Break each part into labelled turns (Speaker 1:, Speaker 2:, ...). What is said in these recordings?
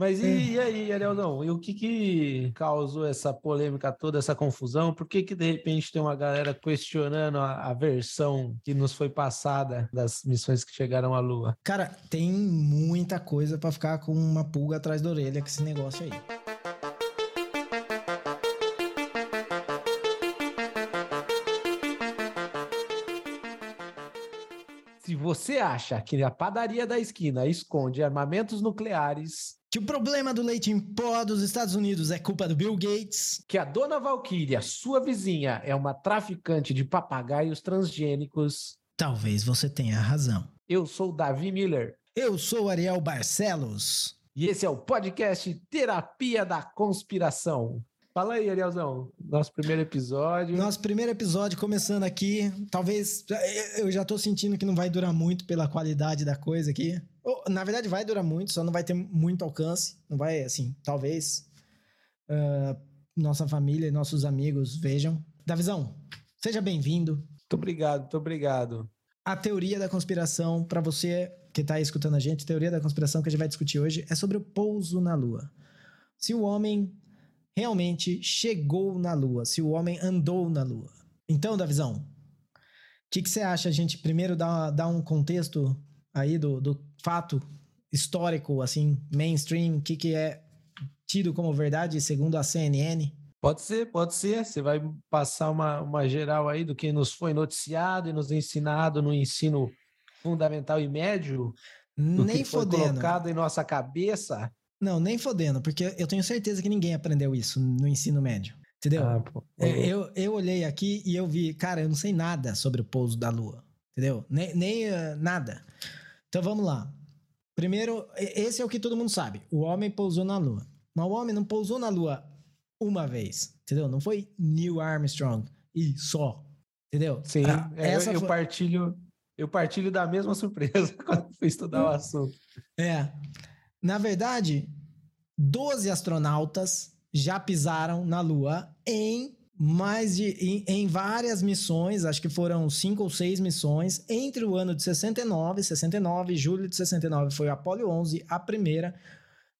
Speaker 1: Mas e, e aí, Arielzão? E o que que causou essa polêmica toda, essa confusão? Por que que de repente tem uma galera questionando a, a versão que nos foi passada das missões que chegaram à Lua?
Speaker 2: Cara, tem muita coisa pra ficar com uma pulga atrás da orelha com esse negócio aí.
Speaker 1: Se você acha que a padaria da esquina esconde armamentos nucleares,
Speaker 2: Que o problema do leite em pó dos Estados Unidos é culpa do Bill Gates.
Speaker 1: que a dona Valkyria, sua vizinha, é uma traficante de papagaios transgênicos,
Speaker 2: Talvez você tenha razão.
Speaker 1: eu sou o Davi Miller.
Speaker 2: Eu sou Ariel Barcelos.
Speaker 1: E esse é o podcast Terapia da Conspiração. Fala aí, Arielzão. Nosso primeiro episódio.
Speaker 2: Nosso primeiro episódio começando aqui. Talvez eu já tô sentindo que não vai durar muito pela qualidade da coisa aqui. Na verdade, vai durar muito, só não vai ter muito alcance. Não vai, assim, talvez ah, nossa família e nossos amigos vejam. Davizão, seja bem-vindo.
Speaker 1: Muito obrigado, muito obrigado.
Speaker 2: A teoria da conspiração, para você que tá aí escutando a gente, a teoria da conspiração que a gente vai discutir hoje é sobre o pouso na Lua. Se o homem realmente chegou na Lua, se o homem andou na Lua. Então, Davizão, o que, que você acha? A gente primeiro dá, dá um contexto aí do, do fato histórico, assim, mainstream, o que, que é tido como verdade segundo a CNN?
Speaker 1: Pode ser, pode ser. Você vai passar uma, uma geral aí do que nos foi noticiado e nos ensinado no ensino fundamental e médio, do
Speaker 2: Nem
Speaker 1: que foi
Speaker 2: fodendo.
Speaker 1: colocado em nossa cabeça.
Speaker 2: Não, nem fodendo, porque eu tenho certeza que ninguém aprendeu isso no ensino médio. Entendeu?
Speaker 1: Ah, pô.
Speaker 2: Eu, eu, eu olhei aqui e eu vi, cara, eu não sei nada sobre o pouso da Lua. Entendeu? Nem, nem eh, nada. Então vamos lá. Primeiro, esse é o que todo mundo sabe. O homem pousou na Lua. Mas o homem não pousou na Lua uma vez. Entendeu? Não foi Neil Armstrong e só. Entendeu?
Speaker 1: Sim,
Speaker 2: Ah,
Speaker 1: é,
Speaker 2: essa
Speaker 1: eu
Speaker 2: foi-
Speaker 1: partilho. Eu partilho da mesma surpresa quando fui estudar o assunto.
Speaker 2: É. Na verdade, 12 astronautas já pisaram na Lua em mais de em, em várias missões, acho que foram cinco ou seis missões entre o ano de 69, 69, julho de 69 foi o Apollo 11, a primeira,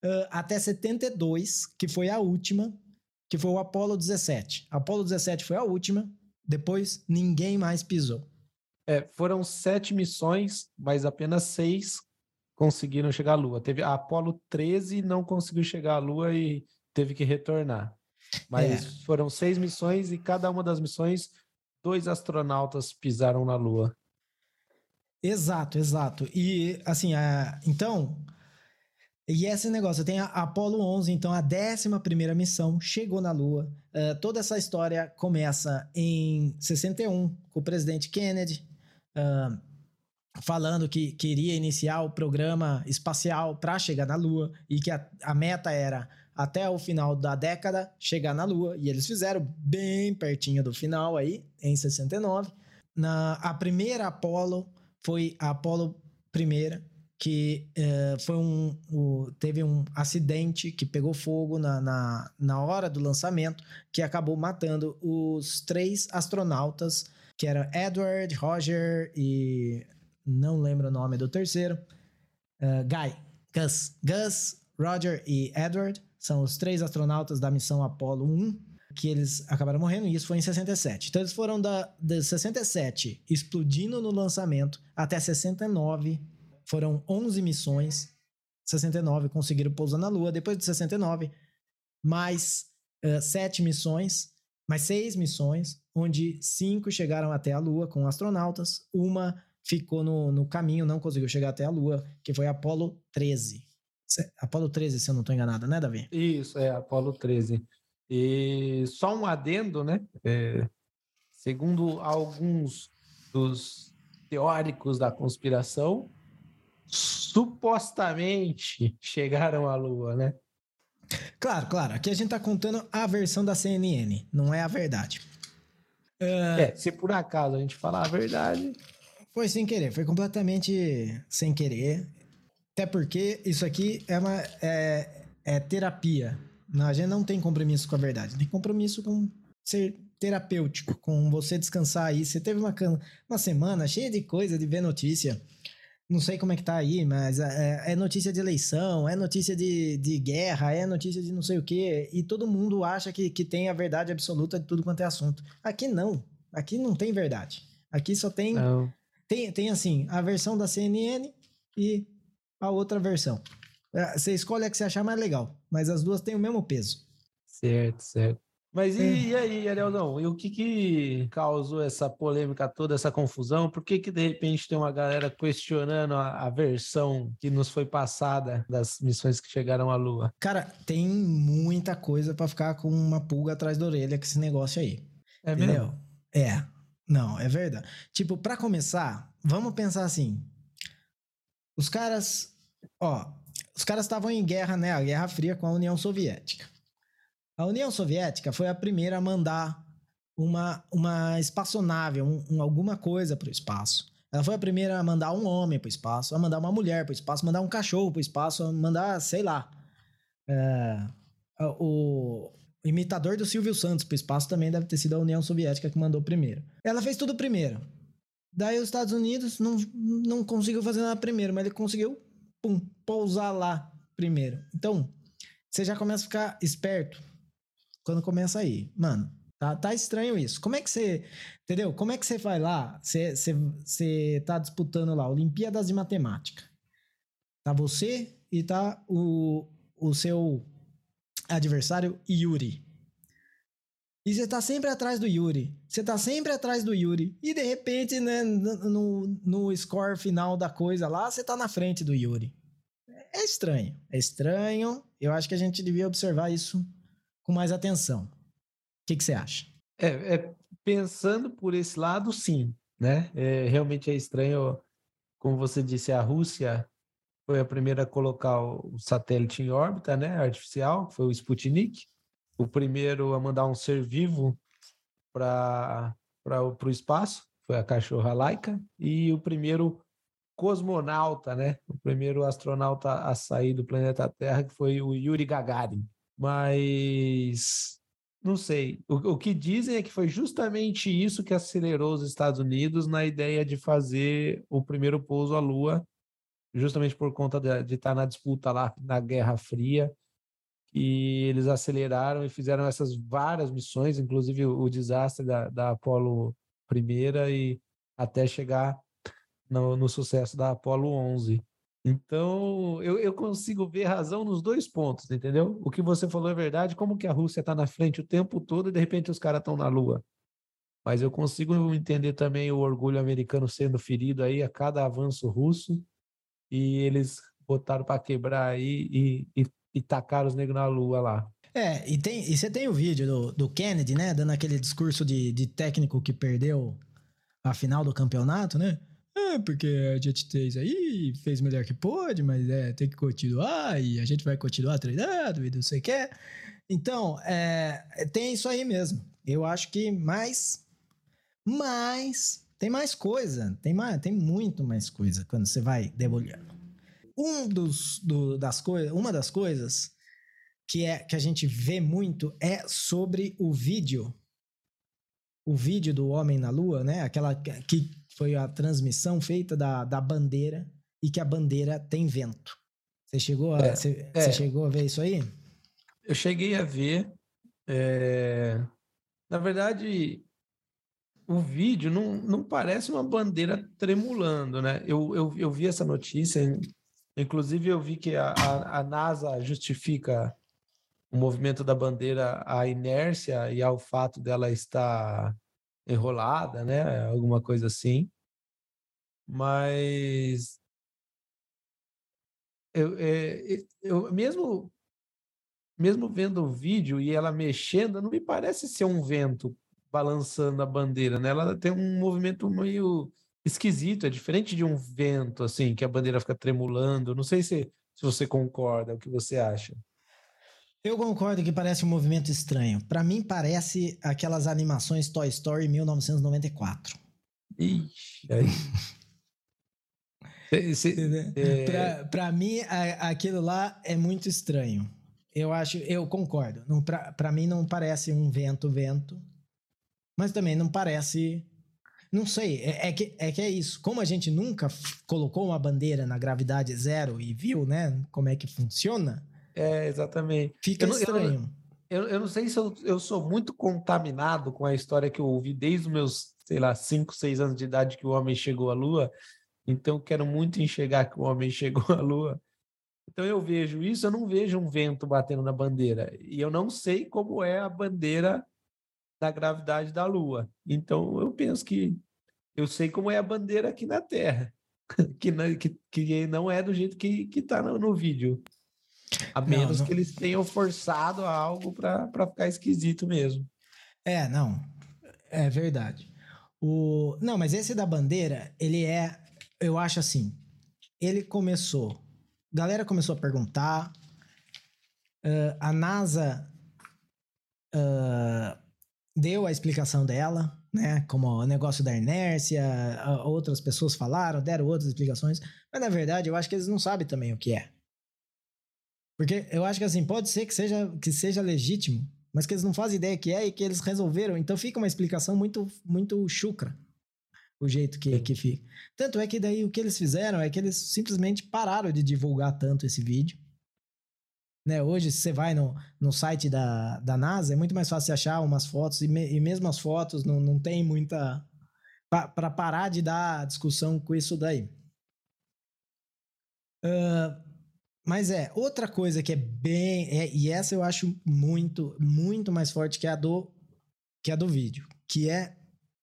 Speaker 2: ãh, até 72, que foi a última, que foi o Apollo 17. Apollo 17 foi a última, depois ninguém mais pisou.
Speaker 1: É, foram sete missões, mas apenas seis conseguiram chegar à Lua. Teve a Apollo 13 não conseguiu chegar à Lua e teve que retornar. Mas
Speaker 2: É.
Speaker 1: foram seis missões e cada uma das missões dois astronautas pisaram na Lua.
Speaker 2: Exato, exato. E assim, a, então, e esse negócio, tem a Apollo 11, então a 11 primeira missão chegou na Lua. Eh, toda essa história começa em 61 com o presidente Kennedy ah, falando que queria iniciar o programa espacial para chegar na Lua e que a, a meta era até o final da década chegar na Lua e eles fizeram bem pertinho do final aí em 69. Na a primeira Apollo foi a Apollo primeira que eh, foi um o- teve um acidente que pegou fogo na, na, na hora do lançamento que acabou matando os três astronautas que eram Edward, Roger e não lembro o nome do terceiro eh, Guy, Gus, Gus, Roger e Edward são os três astronautas da missão Apollo 1 que eles acabaram morrendo, e isso foi em 67. Então eles foram da, de 67 explodindo no lançamento até 69. Foram 11 missões. 69 conseguiram pousar na Lua. Depois de 69, mais eh, sete missões, mais seis missões, onde cinco chegaram até a Lua com astronautas. Uma ficou no, no caminho, não conseguiu chegar até a Lua, que foi a Apollo 13. Apollo 13, se eu não estou enganado, né, Davi?
Speaker 1: Isso, é Apollo 13. E só um adendo, né? É, segundo alguns dos teóricos da conspiração, supostamente chegaram à Lua, né?
Speaker 2: Claro, claro. Aqui a gente tá contando a versão da CNN, não é a verdade.
Speaker 1: É, se por acaso a gente falar a verdade,
Speaker 2: Foi sem querer, foi completamente sem querer. Até porque isso aqui é uma é, é terapia. Não, a gente não tem compromisso com a verdade, tem compromisso com ser terapêutico, com você descansar aí. Você teve uma, uma semana cheia de coisa, de ver notícia. não sei como é que tá aí, mas é, é notícia de eleição, é notícia de, de guerra, é notícia de não sei o quê, e todo mundo acha que, que tem a verdade absoluta de tudo quanto é assunto. Aqui não. Aqui não tem verdade. Aqui só tem. Não. Tem, tem assim, a versão da CNN e a outra versão. É, você escolhe a que você achar mais legal, mas as duas têm o mesmo peso.
Speaker 1: Certo, certo. Mas e, é. e aí, Arielzão? E o que que causou essa polêmica toda, essa confusão? Por que que de repente tem uma galera questionando a, a versão que nos foi passada das missões que chegaram à Lua?
Speaker 2: Cara, tem muita coisa para ficar com uma pulga atrás da orelha com esse negócio aí. É entendeu? mesmo? É. Não, é verdade. Tipo, para começar, vamos pensar assim. Os caras, ó, os caras estavam em guerra, né? A Guerra Fria com a União Soviética. A União Soviética foi a primeira a mandar uma, uma espaçonave, um, um alguma coisa para o espaço. Ela foi a primeira a mandar um homem para o espaço, a mandar uma mulher para o espaço, mandar um cachorro para o espaço, a mandar, sei lá. É, o imitador do Silvio Santos para o espaço também deve ter sido a União Soviética que mandou primeiro. Ela fez tudo primeiro. Daí os Estados Unidos não, não conseguiu fazer nada primeiro, mas ele conseguiu pum, pousar lá primeiro. Então, você já começa a ficar esperto quando começa aí. Mano, tá, tá estranho isso. Como é que você. Entendeu? Como é que você vai lá? Você, você, você tá disputando lá Olimpíadas de Matemática. Tá você e tá o, o seu adversário Yuri. E você tá sempre atrás do Yuri. Você tá sempre atrás do Yuri. E de repente, né, no, no score final da coisa lá, você tá na frente do Yuri. É estranho. É estranho. Eu acho que a gente devia observar isso com mais atenção. O que, você acha?
Speaker 1: É, é, pensando por esse lado, sim. Né? É, realmente é estranho. Como você disse, a Rússia foi a primeira a colocar o satélite em órbita, né, artificial, foi o Sputnik o primeiro a mandar um ser vivo para o espaço, foi a cachorra Laika, e o primeiro cosmonauta, né? O primeiro astronauta a sair do planeta Terra, que foi o Yuri Gagarin. Mas não sei. O, o que dizem é que foi justamente isso que acelerou os Estados Unidos na ideia de fazer o primeiro pouso à Lua, justamente por conta de, de estar na disputa lá na Guerra Fria e eles aceleraram e fizeram essas várias missões, inclusive o, desastre da, da Apollo primeira e até chegar no, no sucesso da Apollo 11. Então, eu, eu consigo ver razão nos dois pontos, entendeu? O que você falou é verdade, como que a Rússia está na frente o tempo todo e de repente os caras estão na Lua. Mas eu consigo entender também o orgulho americano sendo ferido aí a cada avanço russo e eles botaram para quebrar aí e, e e tacar os negros na lua lá.
Speaker 2: É, e, tem, e você tem o vídeo do, do Kennedy, né? Dando aquele discurso de, de técnico que perdeu a final do campeonato, né? É, porque a gente fez aí, fez melhor que pôde, mas é, tem que continuar e a gente vai continuar treinando e não sei o que. Então, é, tem isso aí mesmo. Eu acho que mais, mais, tem mais coisa, tem, mais, tem muito mais coisa quando você vai debulhando um dos do, das coisas, uma das coisas que é que a gente vê muito é sobre o vídeo, o vídeo do homem na Lua, né? Aquela que foi a transmissão feita da, da bandeira e que a bandeira tem vento. Você chegou a, é, você, é. você chegou a ver isso aí?
Speaker 1: Eu cheguei a ver. É... Na verdade, o vídeo não, não parece uma bandeira tremulando, né? Eu, eu, eu vi essa notícia, Inclusive, eu vi que a, a, a NASA justifica o movimento da bandeira à inércia e ao fato dela estar enrolada, né? Alguma coisa assim. Mas eu, é, eu mesmo mesmo vendo o vídeo e ela mexendo, não me parece ser um vento balançando a bandeira, né? Ela tem um movimento meio esquisito, é diferente de um vento, assim, que a bandeira fica tremulando. Não sei se, se você concorda, o que você acha.
Speaker 2: Eu concordo que parece um movimento estranho. Para mim, parece aquelas animações Toy Story 1994.
Speaker 1: Ixi, aí.
Speaker 2: é... Para mim, a, aquilo lá é muito estranho. Eu acho, eu concordo. Para mim, não parece um vento, vento. Mas também não parece Não sei, é, é, que, é que é isso. Como a gente nunca colocou uma bandeira na gravidade zero e viu, né, como é que funciona.
Speaker 1: É, exatamente.
Speaker 2: Fica eu, estranho.
Speaker 1: Eu, eu, eu, não sei se eu, eu sou muito contaminado com a história que eu ouvi desde os meus, sei lá, 5, 6 anos de idade que o homem chegou à Lua. Então, eu quero muito enxergar que o homem chegou à Lua. Então, eu vejo isso, eu não vejo um vento batendo na bandeira. E eu não sei como é a bandeira da gravidade da Lua. Então, eu penso que eu sei como é a bandeira aqui na Terra, que não, que, que não é do jeito que está no, no, vídeo. A menos não, não... que eles tenham forçado algo para ficar esquisito mesmo.
Speaker 2: É, não. É verdade. O... Não, mas esse da bandeira, ele é. Eu acho assim. Ele começou. A galera começou a perguntar. Uh, a NASA. Uh, deu a explicação dela, né? Como o negócio da inércia, outras pessoas falaram, deram outras explicações, mas na verdade eu acho que eles não sabem também o que é. Porque eu acho que assim, pode ser que seja, que seja legítimo, mas que eles não fazem ideia que é e que eles resolveram, então fica uma explicação muito, muito chucra. O jeito que, que fica. Tanto é que daí o que eles fizeram é que eles simplesmente pararam de divulgar tanto esse vídeo né? Hoje, se você vai no, no site da, da NASA, é muito mais fácil achar umas fotos, e, me, e mesmo as fotos não, não tem muita. para parar de dar discussão com isso daí. Uh, mas é, outra coisa que é bem. É, e essa eu acho muito, muito mais forte que a do, que a do vídeo, que é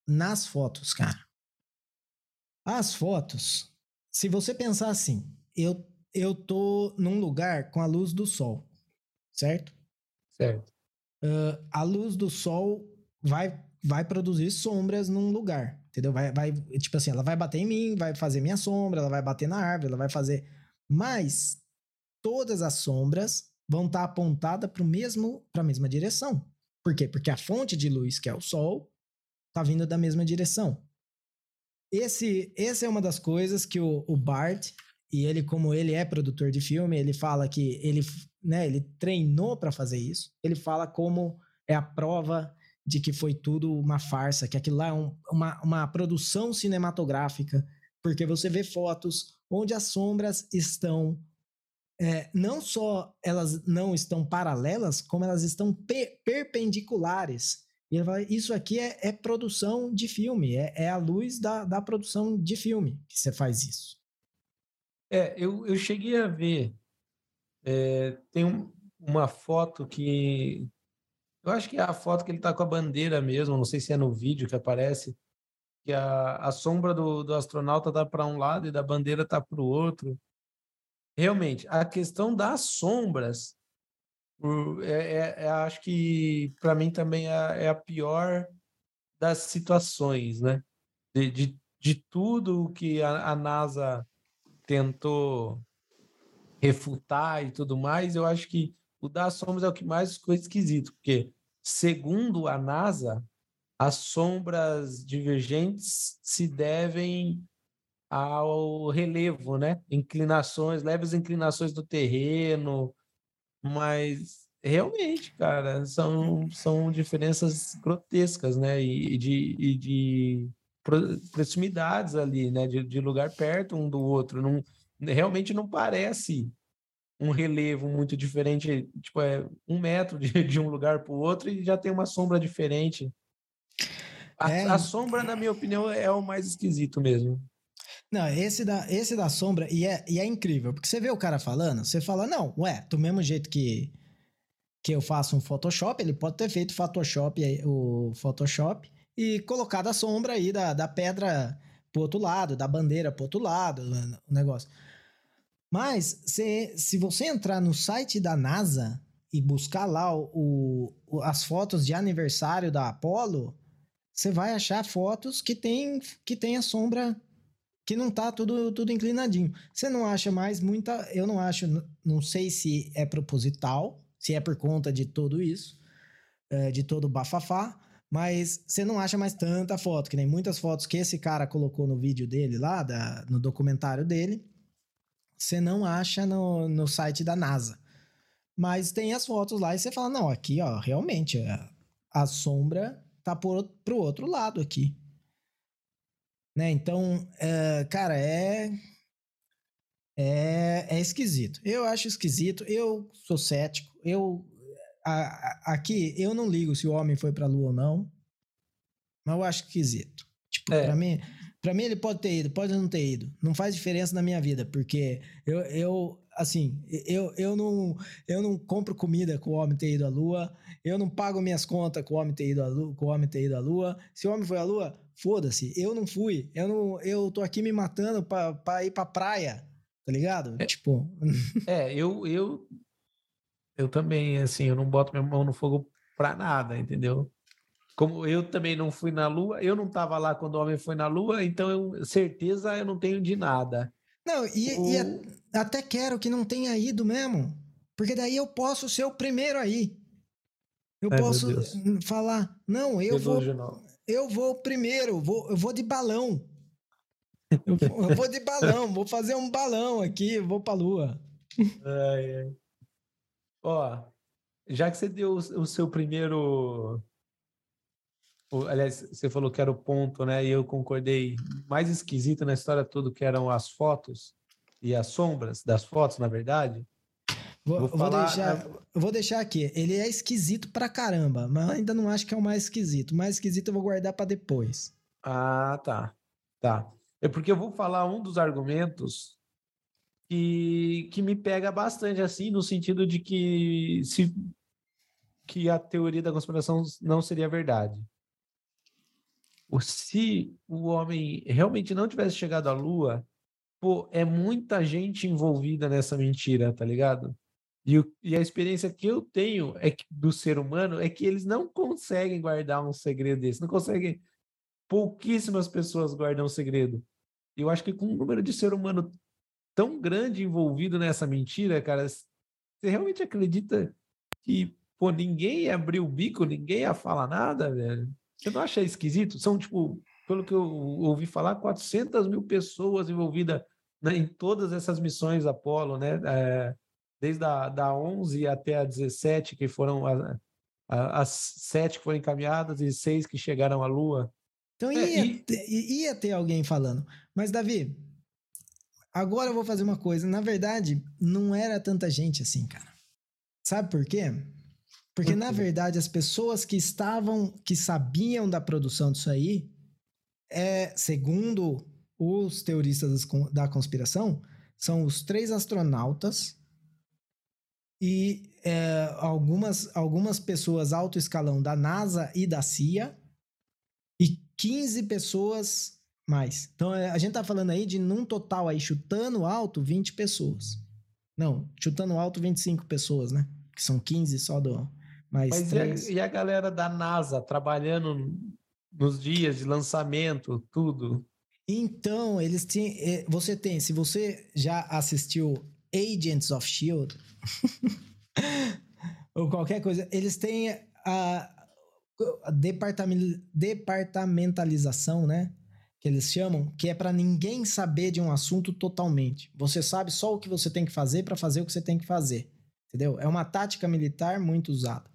Speaker 2: nas fotos, cara. As fotos, se você pensar assim, eu eu tô num lugar com a luz do sol, certo?
Speaker 1: Certo.
Speaker 2: Uh, a luz do sol vai, vai produzir sombras num lugar, entendeu? Vai, vai, tipo assim, ela vai bater em mim, vai fazer minha sombra, ela vai bater na árvore, ela vai fazer. Mas todas as sombras vão estar tá apontadas para mesmo para a mesma direção. Por quê? Porque a fonte de luz, que é o sol, tá vindo da mesma direção. Esse, essa é uma das coisas que o, o Bart e ele, como ele é produtor de filme, ele fala que ele, né, ele treinou para fazer isso. Ele fala como é a prova de que foi tudo uma farsa, que aquilo lá é um, uma, uma produção cinematográfica, porque você vê fotos onde as sombras estão é, não só elas não estão paralelas, como elas estão pe perpendiculares. E ele fala, isso aqui é, é produção de filme, é, é, a luz da, da produção de filme que você faz isso.
Speaker 1: É, eu, eu cheguei a ver. É, tem um, uma foto que. Eu acho que é a foto que ele está com a bandeira mesmo, não sei se é no vídeo que aparece, que a, a sombra do, do astronauta está para um lado e da bandeira está para o outro. Realmente, a questão das sombras, é, é, é acho que para mim também é, é, a pior das situações, né? De, de, de tudo que a, a NASA tentou refutar e tudo mais, eu acho que o das sombras é o que mais ficou esquisito, porque, segundo a NASA, as sombras divergentes se devem ao relevo, né? Inclinações, leves inclinações do terreno, mas realmente, cara, são, são diferenças grotescas, né? E, de, e de proximidades ali, né? De, de lugar perto um do outro. Não, realmente não parece um relevo muito diferente, tipo, é um metro de, de um lugar para o outro e já tem uma sombra diferente. A, é... a, sombra, na minha opinião, é o mais esquisito mesmo.
Speaker 2: Não, esse da, esse da sombra, e é, e é incrível, porque você vê o cara falando, você fala, não, ué, do mesmo jeito que, que eu faço um Photoshop, ele pode ter feito Photoshop, o Photoshop e colocado a sombra aí da, da pedra pro outro lado, da bandeira pro outro lado, o negócio. Mas se, se você entrar no site da NASA e buscar lá o, o, as fotos de aniversário da Apollo, você vai achar fotos que tem, que tem a sombra que não tá tudo, tudo inclinadinho. Você não acha mais muita. Eu não acho, não sei se é proposital, se é por conta de tudo isso, é, de todo o bafafá, mas você não acha mais tanta foto, que nem muitas fotos que esse cara colocou no vídeo dele lá, da, no documentário dele, você não acha no, no site da NASA. Mas tem as fotos lá e você fala, não, aqui, ó, realmente, a, a sombra tá por, pro outro lado aqui. Né? Então, é, cara, é, é é esquisito. Eu acho esquisito. Eu sou cético. Eu a, a, aqui eu não ligo se o homem foi para a lua ou não, mas eu acho esquisito. Tipo, é. para mim, para mim ele pode ter ido, pode não ter ido. Não faz diferença na minha vida, porque eu, eu assim, eu, eu, não, eu não compro comida com o homem ter ido à lua, eu não pago minhas contas com o homem ter ido à lua, com o homem ter ido à lua. Se o homem foi à lua, foda-se, eu não fui. Eu não eu tô aqui me matando para ir pra praia, tá ligado?
Speaker 1: É,
Speaker 2: tipo,
Speaker 1: É, eu eu eu também assim, eu não boto minha mão no fogo pra nada, entendeu? Como eu também não fui na lua, eu não estava lá quando o homem foi na lua, então eu, certeza eu não tenho de nada.
Speaker 2: Não, e, o... e até quero que não tenha ido mesmo. Porque daí eu posso ser o primeiro aí. Eu Ai, posso falar, não, eu vou. Eu vou primeiro, vou, eu vou de balão. Eu vou, eu vou de balão, vou fazer um balão aqui, vou pra lua.
Speaker 1: Ai, ai. Ó, já que você deu o seu primeiro aliás, você falou que era o ponto, né? E eu concordei. Mais esquisito na história toda que eram as fotos e as sombras das fotos, na verdade.
Speaker 2: Vou, vou, falar, vou deixar, vou deixar aqui. Ele é esquisito pra caramba, mas ainda não acho que é o mais esquisito. O mais esquisito eu vou guardar para depois.
Speaker 1: Ah, tá. Tá. É porque eu vou falar um dos argumentos que, que me pega bastante, assim, no sentido de que se que a teoria da conspiração não seria verdade se o homem realmente não tivesse chegado à Lua, pô, é muita gente envolvida nessa mentira, tá ligado? E, o, e a experiência que eu tenho é que, do ser humano é que eles não conseguem guardar um segredo desse, não conseguem. Pouquíssimas pessoas guardam um segredo. Eu acho que com um número de ser humano tão grande envolvido nessa mentira, cara, você realmente acredita que, pô, ninguém ia abrir o bico, ninguém ia falar nada, velho? Você não acha esquisito? São, tipo, pelo que eu ouvi falar, 400 mil pessoas envolvidas né, em todas essas missões Apolo, né? É, desde a da 11 até a 17, que foram a, a, as sete que foram encaminhadas e seis que chegaram à Lua.
Speaker 2: Então ia, é, e... ia ter alguém falando. Mas, Davi, agora eu vou fazer uma coisa. Na verdade, não era tanta gente assim, cara. Sabe por quê? Porque, na verdade, as pessoas que estavam, que sabiam da produção disso aí, é, segundo os teoristas da conspiração, são os três astronautas e é, algumas, algumas pessoas alto escalão da NASA e da CIA e 15 pessoas mais. Então, é, a gente tá falando aí de, num total aí, chutando alto, 20 pessoas. Não, chutando alto, 25 pessoas, né? Que são 15 só do, mais Mas
Speaker 1: três. E a, e a galera da NASA trabalhando nos dias de lançamento, tudo?
Speaker 2: Então, eles têm. Eh, você tem, se você já assistiu Agents of Shield ou qualquer coisa, eles têm a, a departamentalização, né? Que eles chamam, que é para ninguém saber de um assunto totalmente. Você sabe só o que você tem que fazer para fazer o que você tem que fazer. Entendeu? É uma tática militar muito usada.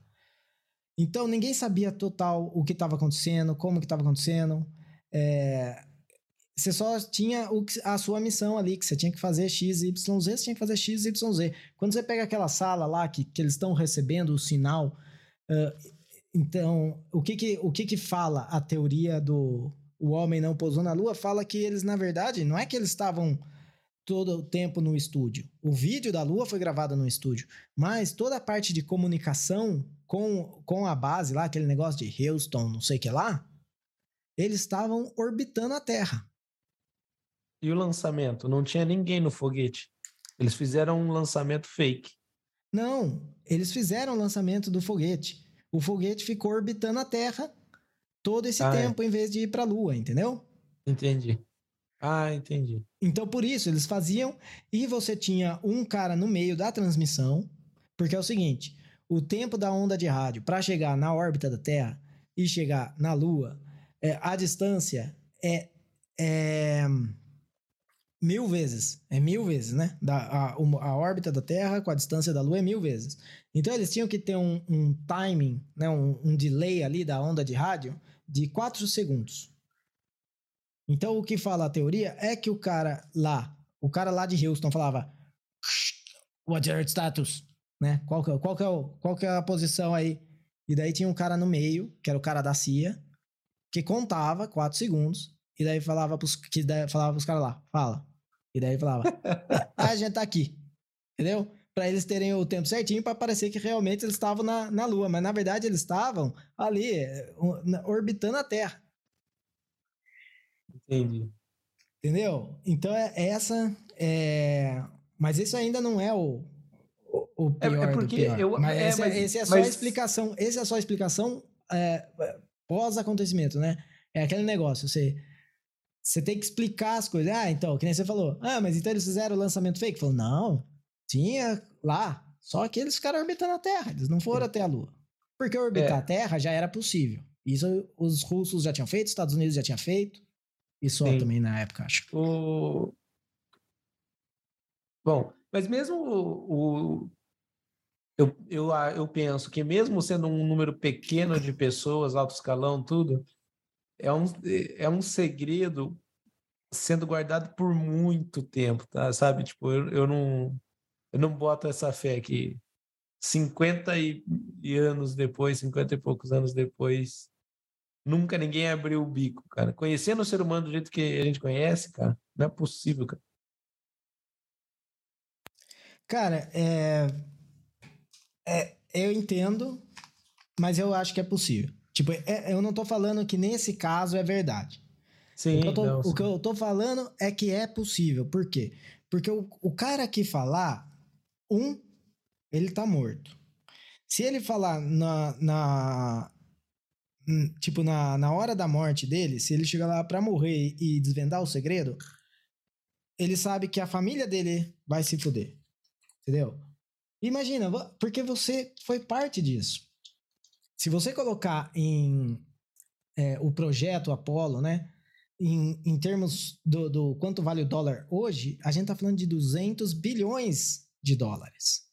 Speaker 2: Então ninguém sabia total o que estava acontecendo, como que estava acontecendo. É... Você só tinha o, a sua missão ali, que você tinha que fazer X, Y, Z, você tinha que fazer X, Y, Z. Quando você pega aquela sala lá que, que eles estão recebendo o sinal, uh, então, o que que, o que que fala a teoria do o homem não pousou na lua? Fala que eles, na verdade, não é que eles estavam todo o tempo no estúdio. O vídeo da Lua foi gravado no estúdio, mas toda a parte de comunicação com, com a base lá, aquele negócio de Houston, não sei o que lá, eles estavam orbitando a Terra.
Speaker 1: E o lançamento? Não tinha ninguém no foguete. Eles fizeram um lançamento fake.
Speaker 2: Não, eles fizeram o lançamento do foguete. O foguete ficou orbitando a Terra todo esse ah, é. tempo é. em vez de ir para a Lua, entendeu?
Speaker 1: Entendi. Ah, entendi.
Speaker 2: Então, por isso, eles faziam. E você tinha um cara no meio da transmissão. Porque é o seguinte: o tempo da onda de rádio para chegar na órbita da Terra e chegar na Lua, é, a distância é, é, mil vezes. É mil vezes, né? Da, a, a, órbita da Terra com a distância da Lua é mil vezes. Então, eles tinham que ter um, um timing, né? um, um delay ali da onda de rádio de 4 segundos. Então, o que fala a teoria é que o cara lá, o cara lá de Houston falava What's your status? Né? Qual, que, é, qual, que é o, qual que é a posição aí? E daí tinha um cara no meio, que era o cara da CIA, que contava 4 segundos, e daí falava pros, que falava pros caras lá, fala. E daí falava, a gente tá aqui. Entendeu? Para eles terem o tempo certinho para parecer que realmente eles estavam na, na Lua. Mas na verdade eles estavam ali, eh, orbitando a Terra.
Speaker 1: Entendi.
Speaker 2: Entendeu? Então é essa. É... Mas isso ainda não é o, o, é, pior. É, é porque eu. Mas, é, esse, mas, esse é só mas... a explicação. Esse é só a explicação é, pós-acontecimento, né? É aquele negócio, você. Você tem que explicar as coisas. Ah, então, que nem você falou. Ah, mas então eles fizeram o lançamento fake? Falou, não, tinha lá. Só que eles ficaram orbitando a Terra, eles não foram até a Lua. Porque orbitar é. a Terra já era possível. Isso os russos já tinham feito, os Estados Unidos já tinha feito. E só Sim. também na época, acho.
Speaker 1: O... Bom, mas mesmo o, o, eu, eu, eu penso que mesmo sendo um número pequeno de pessoas, alto escalão, tudo, é um, é um segredo sendo guardado por muito tempo, tá? Sabe? Tipo, eu, eu não eu não boto essa fé que 50 e, e anos depois, 50 e poucos anos depois, Nunca ninguém abriu o bico, cara. Conhecendo o ser humano do jeito que a gente conhece, cara, não é possível, cara.
Speaker 2: Cara, é... é eu entendo, mas eu acho que é possível. Tipo, é, eu não tô falando que nesse caso é verdade.
Speaker 1: Sim,
Speaker 2: o que, eu tô,
Speaker 1: não,
Speaker 2: o que eu tô falando é que é possível. Por quê? Porque o, o cara que falar, um, ele tá morto. Se ele falar na, na, Hum, tipo, na, na hora da morte dele, se ele chegar lá pra morrer e desvendar o segredo, ele sabe que a família dele vai se fuder. Entendeu? Imagina, porque você foi parte disso. Se você colocar em é, o projeto Apollo, né? Em, em termos do, do quanto vale o dólar hoje, a gente tá falando de 200 bilhões de dólares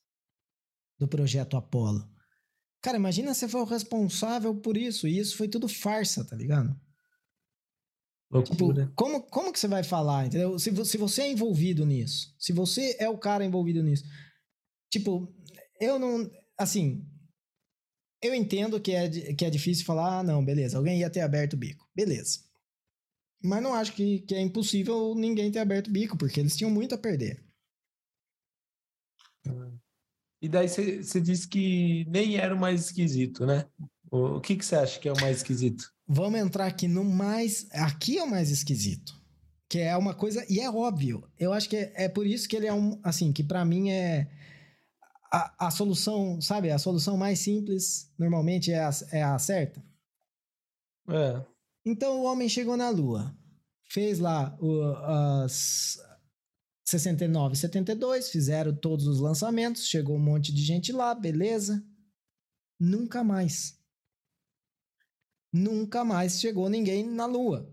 Speaker 2: do projeto Apollo. Cara, imagina você foi o responsável por isso, e isso foi tudo farsa, tá ligado?
Speaker 1: Loucura.
Speaker 2: Tipo, como, como que você vai falar, entendeu? Se, se você é envolvido nisso, se você é o cara envolvido nisso. Tipo, eu não. Assim, eu entendo que é, que é difícil falar, ah, não, beleza, alguém ia ter aberto o bico. Beleza. Mas não acho que, que é impossível ninguém ter aberto o bico, porque eles tinham muito a perder.
Speaker 1: E daí você disse que nem era o mais esquisito, né? O, o que você acha que é o mais esquisito?
Speaker 2: Vamos entrar aqui no mais. Aqui é o mais esquisito. Que é uma coisa. E é óbvio. Eu acho que é, é por isso que ele é um. Assim, que para mim é. A, a, solução, sabe? A solução mais simples normalmente é a, é a certa.
Speaker 1: É.
Speaker 2: Então o homem chegou na Lua. Fez lá o, as, 69 72, fizeram todos os lançamentos, chegou um monte de gente lá, beleza. Nunca mais. Nunca mais chegou ninguém na Lua.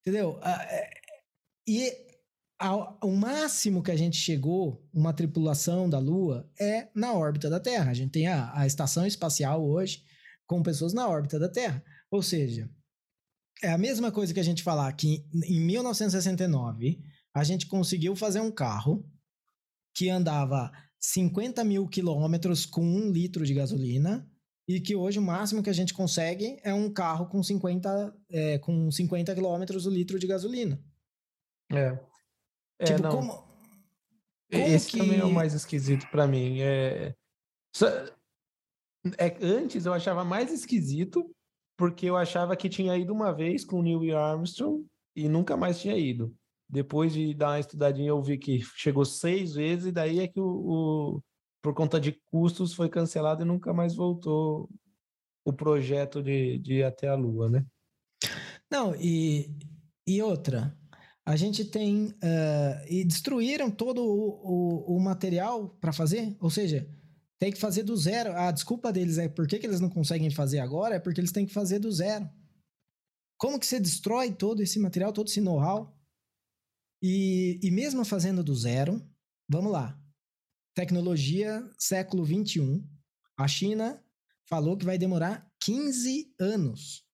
Speaker 2: Entendeu? É, e o máximo que a gente chegou, uma tripulação da Lua, é na órbita da Terra. A gente tem a, a estação espacial hoje com pessoas na órbita da Terra. Ou seja, é a mesma coisa que a gente falar que em 1969 a gente conseguiu fazer um carro que andava 50 mil quilômetros com um litro de gasolina e que hoje o máximo que a gente consegue é um carro com 50, é, com 50 quilômetros o litro de gasolina.
Speaker 1: É. é
Speaker 2: tipo, não. como, como
Speaker 1: Esse
Speaker 2: que...
Speaker 1: também é o mais esquisito para mim. É... é... Antes eu achava mais esquisito porque eu achava que tinha ido uma vez com o Neil Armstrong e nunca mais tinha ido. Depois de dar uma estudadinha, eu vi que chegou seis vezes, e daí é que o, o por conta de custos foi cancelado e nunca mais voltou o projeto de, de ir até a Lua, né?
Speaker 2: Não, e, e outra, a gente tem. Uh, e destruíram todo o, o, o material para fazer, ou seja, tem que fazer do zero. A desculpa deles é por que, que eles não conseguem fazer agora, é porque eles têm que fazer do zero. Como que você destrói todo esse material, todo esse know-how? E, e mesmo fazendo do zero, vamos lá. Tecnologia século 21. A China falou que vai demorar 15 anos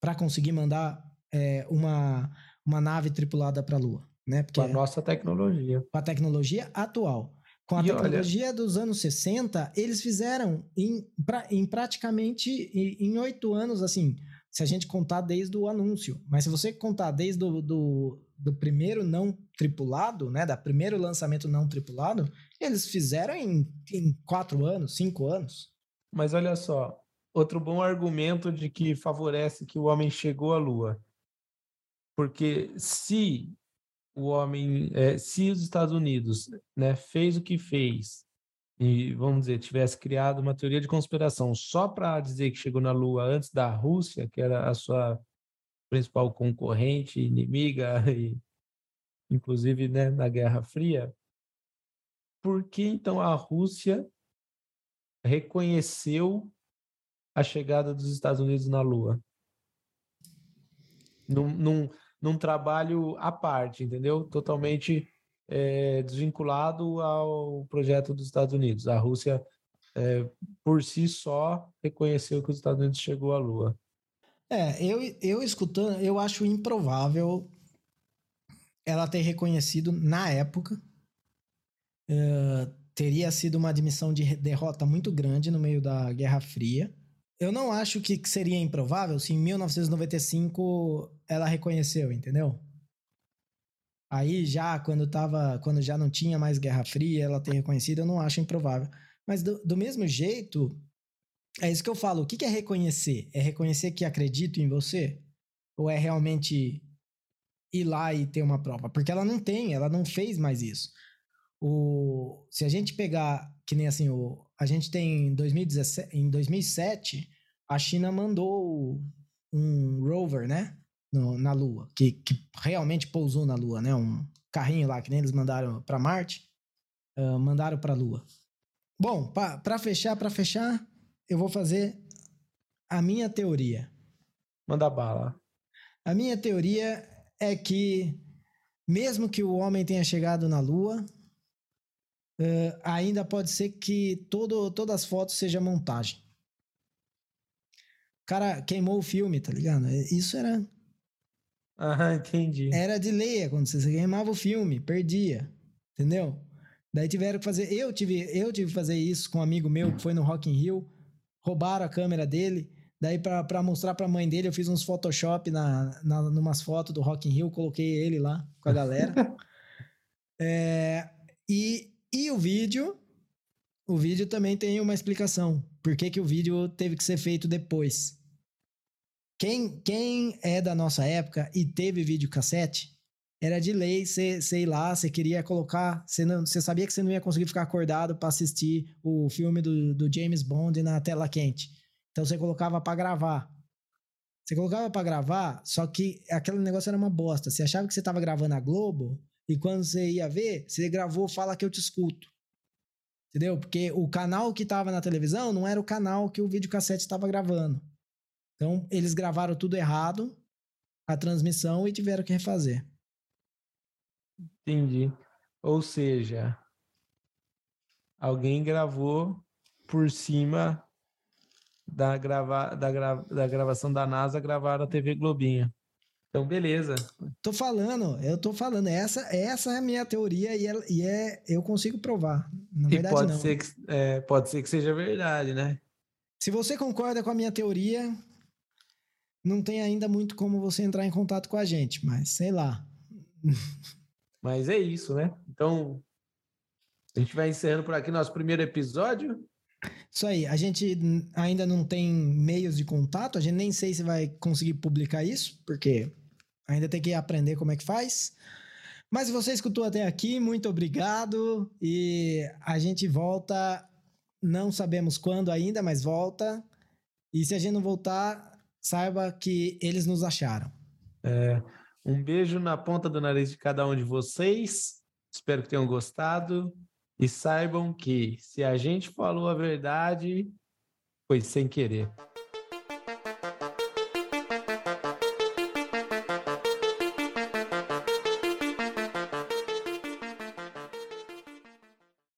Speaker 2: para conseguir mandar é, uma, uma nave tripulada para a Lua. Né?
Speaker 1: Porque com a nossa tecnologia.
Speaker 2: Com a tecnologia atual. Com a e tecnologia olha... dos anos 60, eles fizeram em, pra, em praticamente em oito anos, assim, se a gente contar desde o anúncio. Mas se você contar desde o do, do primeiro não tripulado, né, da primeiro lançamento não tripulado, eles fizeram em, em quatro anos, cinco anos.
Speaker 1: Mas olha só, outro bom argumento de que favorece que o homem chegou à Lua. Porque se o homem, é, se os Estados Unidos né, fez o que fez, e vamos dizer, tivesse criado uma teoria de conspiração só para dizer que chegou na Lua antes da Rússia, que era a sua principal concorrente, inimiga, e, inclusive né, na Guerra Fria, por que então a Rússia reconheceu a chegada dos Estados Unidos na Lua? Num, num, num trabalho à parte, entendeu? Totalmente é, desvinculado ao projeto dos Estados Unidos. A Rússia, é, por si só, reconheceu que os Estados Unidos chegou à Lua.
Speaker 2: É, eu, eu escutando, eu acho improvável ela ter reconhecido na época. Uh, teria sido uma admissão de derrota muito grande no meio da Guerra Fria. Eu não acho que seria improvável se em 1995 ela reconheceu, entendeu? Aí já quando tava, quando já não tinha mais Guerra Fria, ela ter reconhecido, eu não acho improvável. Mas do, do mesmo jeito, é isso que eu falo. O que, é reconhecer? É reconhecer que acredito em você? Ou é realmente ir lá e ter uma prova? Porque ela não tem, ela não fez mais isso. O, se a gente pegar, que nem assim, o, a gente tem em, 2017, em 2007, a China mandou um rover, né? No, na Lua, que, que realmente pousou na Lua, né? Um carrinho lá que nem eles mandaram para Marte, uh, mandaram para a Lua. Bom, para fechar, para fechar, eu vou fazer a minha teoria.
Speaker 1: Manda bala.
Speaker 2: A minha teoria é que mesmo que o homem tenha chegado na Lua, uh, ainda pode ser que todo, todas as fotos sejam montagem. O cara queimou o filme, tá ligado? Isso era.
Speaker 1: Ah, entendi.
Speaker 2: Era de lei quando você queimava o filme, perdia. Entendeu? Daí tiveram que fazer. Eu tive, eu tive que fazer isso com um amigo meu que foi no Rock in Rio. Roubaram a câmera dele. Daí, para mostrar pra mãe dele, eu fiz uns Photoshop na, na, numas fotos do Rock in Rio, coloquei ele lá com a galera. é, e e o vídeo, o vídeo também tem uma explicação. Por que, que o vídeo teve que ser feito depois? Quem, quem é da nossa época e teve vídeo cassete, era de lei, você sei lá, você queria colocar, você sabia que você não ia conseguir ficar acordado para assistir o filme do, do James Bond na tela quente. Então você colocava para gravar. Você colocava para gravar, só que aquele negócio era uma bosta. Você achava que você tava gravando a Globo, e quando você ia ver, você gravou Fala que eu te escuto. Entendeu? Porque o canal que estava na televisão não era o canal que o videocassete estava gravando. Então, eles gravaram tudo errado, a transmissão, e tiveram que refazer.
Speaker 1: Entendi. Ou seja, alguém gravou por cima da, grava, da, gra, da gravação da NASA, gravaram a TV Globinha. Então, beleza.
Speaker 2: Tô falando, eu tô falando. Essa, essa é a minha teoria e é, e é eu consigo provar. Na e verdade,
Speaker 1: pode
Speaker 2: não.
Speaker 1: Ser que, é, pode ser que seja verdade, né?
Speaker 2: Se você concorda com a minha teoria, não tem ainda muito como você entrar em contato com a gente, mas sei lá.
Speaker 1: Mas é isso, né? Então, a gente vai encerrando por aqui nosso primeiro episódio.
Speaker 2: Isso aí, a gente ainda não tem meios de contato, a gente nem sei se vai conseguir publicar isso, porque Ainda tem que aprender como é que faz. Mas se você escutou até aqui, muito obrigado. E a gente volta, não sabemos quando ainda, mas volta. E se a gente não voltar, saiba que eles nos acharam.
Speaker 1: É, um beijo na ponta do nariz de cada um de vocês. Espero que tenham gostado. E saibam que se a gente falou a verdade, foi sem querer.